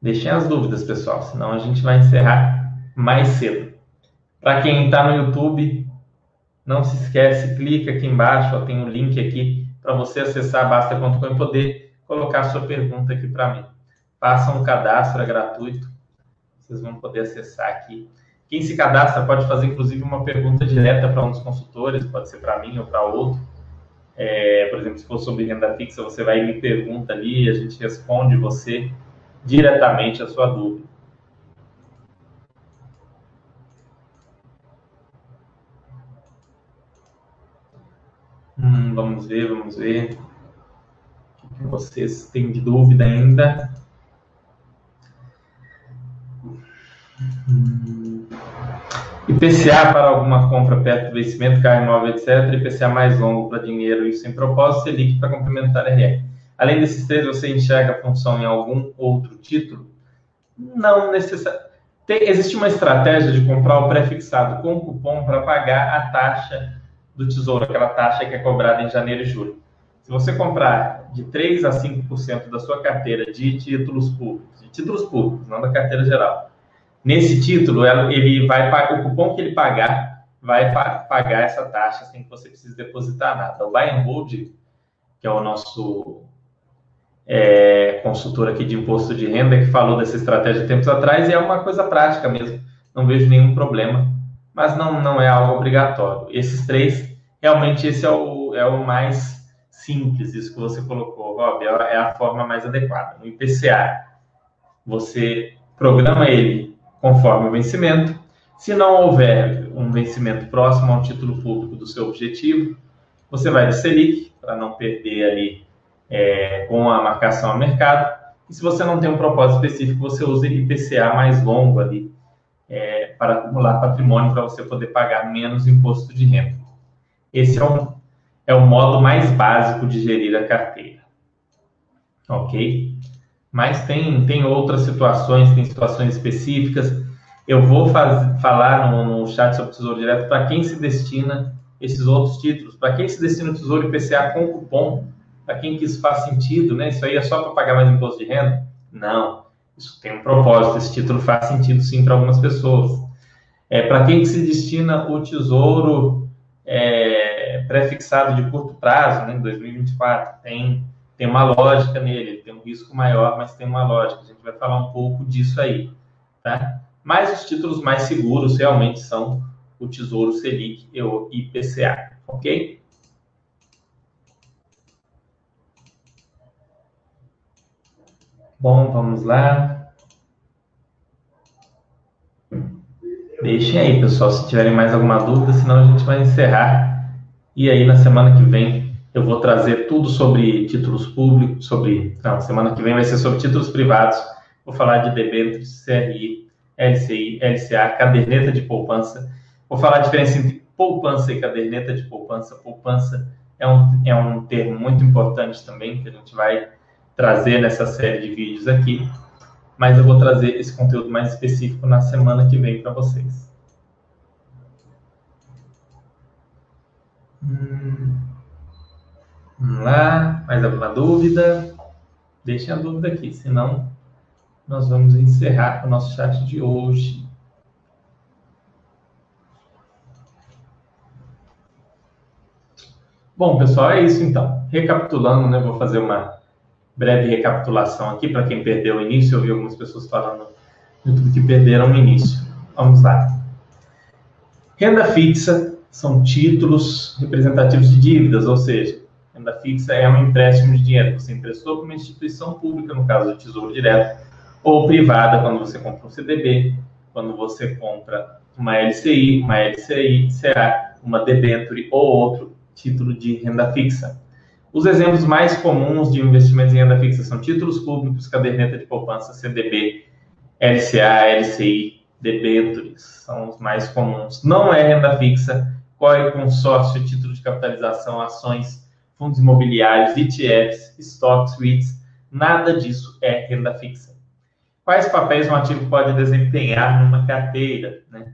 Deixem as dúvidas, pessoal, senão a gente vai encerrar mais cedo. Para quem está no YouTube, não se esquece, clica aqui embaixo, ó, tem um link aqui para você acessar basta.com e poder colocar sua pergunta aqui para mim. Faça um cadastro, é gratuito. Vocês vão poder acessar aqui. Quem se cadastra pode fazer, inclusive, uma pergunta direta para um dos consultores, pode ser para mim ou para outro. É, por exemplo, se for sobre renda fixa, você vai e me pergunta ali, a gente responde você diretamente a sua dúvida. Hum, vamos ver, vamos ver. O que vocês têm de dúvida ainda? Hum. IPCA para alguma compra perto do vencimento, carro imóvel, etc. IPCA mais longo para dinheiro e sem propósito, Selic para complementar RR. Além desses três, você enxerga a função em algum outro título? Não necessariamente. Existe uma estratégia de comprar o pré-fixado com cupom para pagar a taxa do Tesouro, aquela taxa que é cobrada em janeiro e julho. Se você comprar de 3 a 5% da sua carteira de títulos públicos, de títulos públicos, não da carteira geral, nesse título, ele vai o cupom que ele pagar vai pagar essa taxa sem que você precise depositar nada. O Buy and Hold, que é o nosso é, consultor aqui de imposto de renda, que falou dessa estratégia tempos atrás, e é uma coisa prática mesmo. Não vejo nenhum problema, mas não, não é algo obrigatório. Esses três realmente esse é o, é o mais simples, isso que você colocou, Rob, é a forma mais adequada. No IPCA, você programa ele conforme o vencimento. Se não houver um vencimento próximo ao título público do seu objetivo, você vai de Selic, para não perder ali é, com a marcação a mercado. E se você não tem um propósito específico, você usa IPCA mais longo ali é, para acumular patrimônio, para você poder pagar menos imposto de renda. Esse é o, é o modo mais básico de gerir a carteira. Ok? Mas tem, tem outras situações, tem situações específicas. Eu vou faz, falar no, no chat sobre Tesouro Direto para quem se destina esses outros títulos. Para quem se destina o Tesouro IPCA com cupom, para quem que isso faz sentido, né? Isso aí é só para pagar mais imposto de renda? Não. Isso tem um propósito. Esse título faz sentido sim para algumas pessoas. É, para quem que se destina o Tesouro é, pré-fixado de curto prazo, né, em 2024. Tem, tem uma lógica nele, tem um risco maior, mas tem uma lógica. A gente vai falar um pouco disso aí. Tá? Mas os títulos mais seguros realmente são o Tesouro Selic e o IPCA, ok? Bom, vamos lá. Deixem aí, pessoal, se tiverem mais alguma dúvida, senão a gente vai encerrar. E aí, na semana que vem, eu vou trazer tudo sobre títulos públicos, sobre. Não, semana que vem vai ser sobre títulos privados. Vou falar de debêntures, CRI, LCI, LCA, caderneta de poupança. Vou falar a diferença entre poupança e caderneta de poupança. Poupança é um, é um termo muito importante também que a gente vai trazer nessa série de vídeos aqui, mas eu vou trazer esse conteúdo mais específico na semana que vem para vocês. Hum, vamos lá, mais alguma dúvida? Deixem a dúvida aqui, senão nós vamos encerrar o nosso chat de hoje. Bom, pessoal, é isso então. Recapitulando, né, vou fazer uma breve recapitulação aqui para quem perdeu o início. Eu vi algumas pessoas falando no que perderam o início. Vamos lá. Renda fixa são títulos representativos de dívidas, ou seja, renda fixa é um empréstimo de dinheiro que você emprestou para uma instituição pública, no caso do Tesouro Direto, ou privada, quando você compra um CDB, quando você compra uma LCI, uma LCI, será uma debenture ou outro título de renda fixa. Os exemplos mais comuns de investimentos em renda fixa são títulos públicos, caderneta de poupança, CDB, LCA, LCI, debentures, são os mais comuns. Não é renda fixa, COI, consórcio, título de capitalização, ações, fundos imobiliários, ETFs, stocks, REITs, nada disso é renda fixa. Quais papéis um ativo pode desempenhar numa carteira? Né?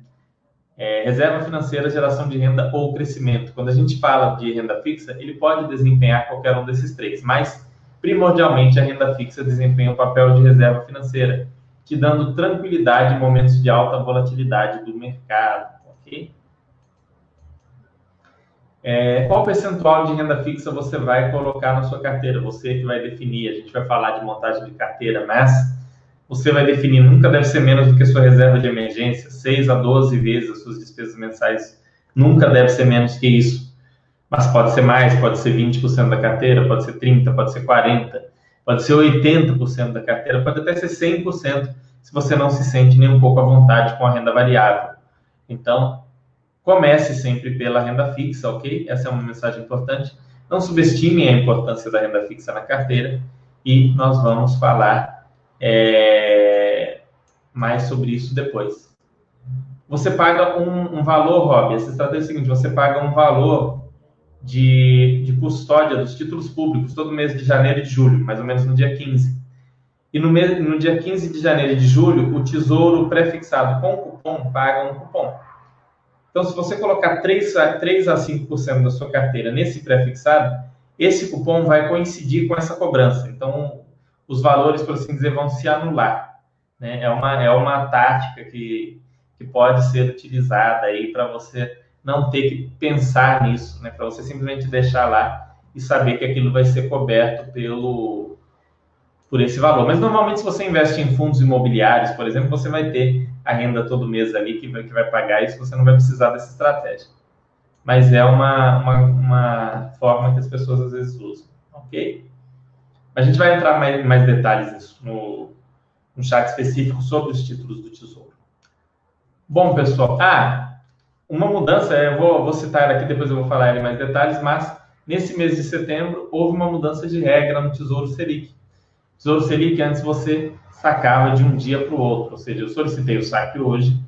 É, reserva financeira, geração de renda ou crescimento. Quando a gente fala de renda fixa, ele pode desempenhar qualquer um desses três, mas primordialmente a renda fixa desempenha o papel de reserva financeira, te dando tranquilidade em momentos de alta volatilidade do mercado, ok? É, qual percentual de renda fixa você vai colocar na sua carteira? Você que vai definir. A gente vai falar de montagem de carteira, mas você vai definir. Nunca deve ser menos do que a sua reserva de emergência, 6 a 12 vezes as suas despesas mensais. Nunca deve ser menos que isso. Mas pode ser mais, pode ser 20% da carteira, pode ser 30%, pode ser 40%, pode ser 80% da carteira, pode até ser 100% se você não se sente nem um pouco à vontade com a renda variável. Então, Comece sempre pela renda fixa, ok? Essa é uma mensagem importante. Não subestime a importância da renda fixa na carteira e nós vamos falar é, mais sobre isso depois. Você paga um, um valor, Rob, essa estratégia é o seguinte, você paga um valor de, de custódia dos títulos públicos todo mês de janeiro e de julho, mais ou menos no dia 15. E no, mês, no dia 15 de janeiro e de julho, o Tesouro prefixado com cupom paga um cupom. Então, se você colocar 3 a, 3 a 5% da sua carteira nesse pré-fixado, esse cupom vai coincidir com essa cobrança. Então, os valores, por assim dizer, vão se anular. Né? É, uma, é uma tática que, que pode ser utilizada aí para você não ter que pensar nisso, né? para você simplesmente deixar lá e saber que aquilo vai ser coberto pelo, por esse valor. Mas normalmente, se você investe em fundos imobiliários, por exemplo, você vai ter a renda todo mês ali que vai, que vai pagar isso, você não vai precisar dessa estratégia. Mas é uma, uma, uma forma que as pessoas às vezes usam, ok? A gente vai entrar mais, mais detalhes no, no chat específico sobre os títulos do Tesouro. Bom, pessoal, ah, uma mudança, eu vou, vou citar aqui, depois eu vou falar em mais detalhes, mas nesse mês de setembro houve uma mudança de regra no Tesouro Selic. Tesouro Selic, antes você sacava de um dia para o outro, ou seja, eu solicitei o saque hoje,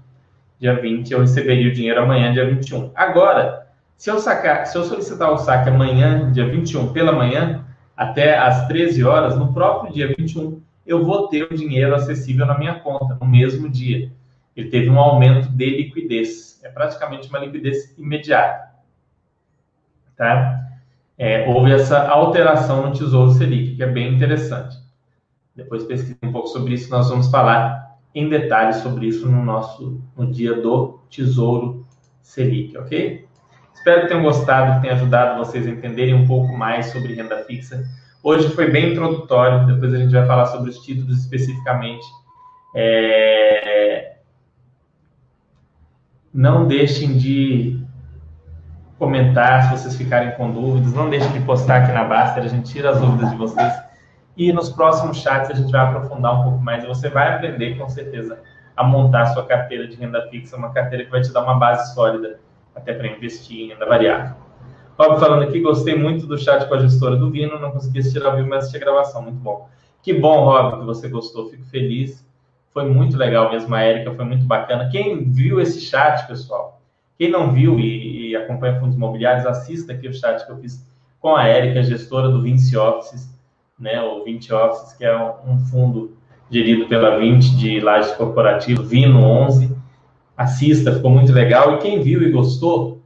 dia 20, eu receberia o dinheiro amanhã, dia 21. Agora, se eu, sacar, se eu solicitar o saque amanhã, dia 21, pela manhã, até às 13 horas, no próprio dia 21, eu vou ter o dinheiro acessível na minha conta, no mesmo dia. Ele teve um aumento de liquidez. É praticamente uma liquidez imediata. Tá? É, houve essa alteração no Tesouro Selic, que é bem interessante. Depois pesquise um pouco sobre isso, nós vamos falar em detalhes sobre isso no nosso no dia do Tesouro Selic, ok? Espero que tenham gostado, que tenha ajudado vocês a entenderem um pouco mais sobre renda fixa. Hoje foi bem introdutório, depois a gente vai falar sobre os títulos especificamente. É... Não deixem de comentar se vocês ficarem com dúvidas, não deixem de postar aqui na Baster, a gente tira as dúvidas de vocês e nos próximos chats a gente vai aprofundar um pouco mais e você vai aprender com certeza a montar sua carteira de renda fixa, uma carteira que vai te dar uma base sólida até para investir em renda variável. Rob falando aqui, gostei muito do chat com a gestora do Vino, não consegui assistir ao vivo, mas assisti a gravação, muito bom. Que bom, Rob, que você gostou, fico feliz. Foi muito legal mesmo, a Érica, foi muito bacana. Quem viu esse chat, pessoal, quem não viu e, e acompanha fundos imobiliários, assista aqui o chat que eu fiz com a Érica, gestora do Vinci Offices, né, o Vinci Offices, que é um fundo gerido pela 20 de lajes corporativo, Vino 11. Assista, ficou muito legal. E quem viu e gostou,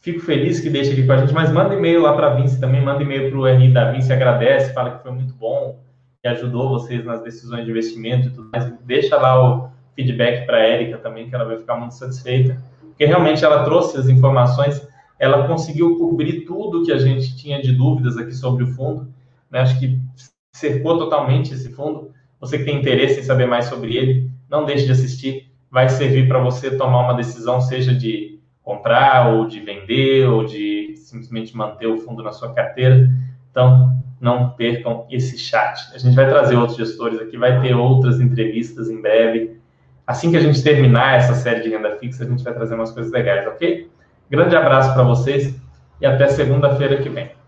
fico feliz que deixe aqui com a gente, mas manda e-mail lá para a Vinci também, manda e-mail para o RI da Vinci, agradece, fala que foi muito bom, que ajudou vocês nas decisões de investimento e tudo mais. Deixa lá o feedback para a Érica também, que ela vai ficar muito satisfeita, porque realmente ela trouxe as informações, ela conseguiu cobrir tudo que a gente tinha de dúvidas aqui sobre o fundo, né? acho que cercou totalmente esse fundo. Você que tem interesse em saber mais sobre ele, não deixe de assistir, vai servir para você tomar uma decisão, seja de comprar, ou de vender, ou de simplesmente manter o fundo na sua carteira. Então, não percam esse chat. A gente vai trazer outros gestores aqui, vai ter outras entrevistas em breve. Assim que a gente terminar essa série de renda fixa, a gente vai trazer umas coisas legais, ok? Grande abraço para vocês e até segunda-feira que vem.